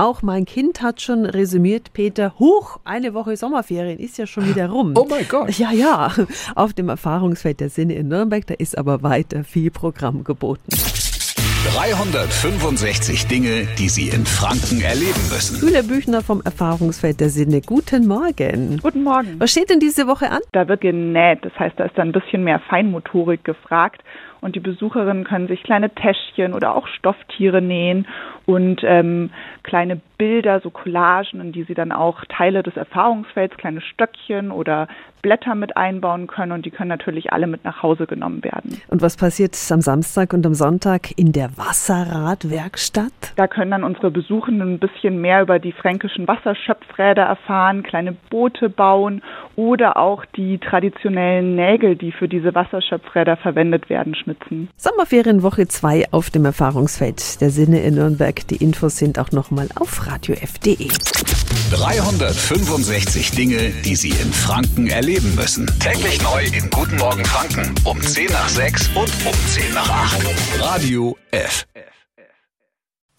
Auch mein Kind hat schon resümiert, Peter, huch, eine Woche Sommerferien ist ja schon wieder rum. Oh mein Gott. Ja, ja, auf dem Erfahrungsfeld der Sinne in Nürnberg, da ist aber weiter viel Programm geboten. 365 Dinge, die Sie in Franken erleben müssen. Julia Büchner vom Erfahrungsfeld der Sinne. Guten Morgen. Guten Morgen. Was steht denn diese Woche an? Da wird genäht, das heißt, da ist dann ein bisschen mehr Feinmotorik gefragt und die Besucherinnen können sich kleine Täschchen oder auch Stofftiere nähen und ähm, kleine Bilder, so Collagen, in die sie dann auch Teile des Erfahrungsfelds, kleine Stöckchen oder Blätter mit einbauen können und die können natürlich alle mit nach Hause genommen werden. Und was passiert am Samstag und am Sonntag in der Wasserradwerkstatt? Da können dann unsere Besuchenden ein bisschen mehr über die fränkischen Wasserschöpfräder erfahren, kleine Boote bauen oder auch die traditionellen Nägel, die für diese Wasserschöpfräder verwendet werden, schnitzen. Sommerferienwoche 2 auf dem Erfahrungsfeld der Sinne in Nürnberg. Die Infos sind auch nochmal auf radiof.de. 365 Dinge, die Sie in Franken erleben müssen. Täglich neu in Guten Morgen Franken um 10 nach 6 und um 10 nach 8. Radio F.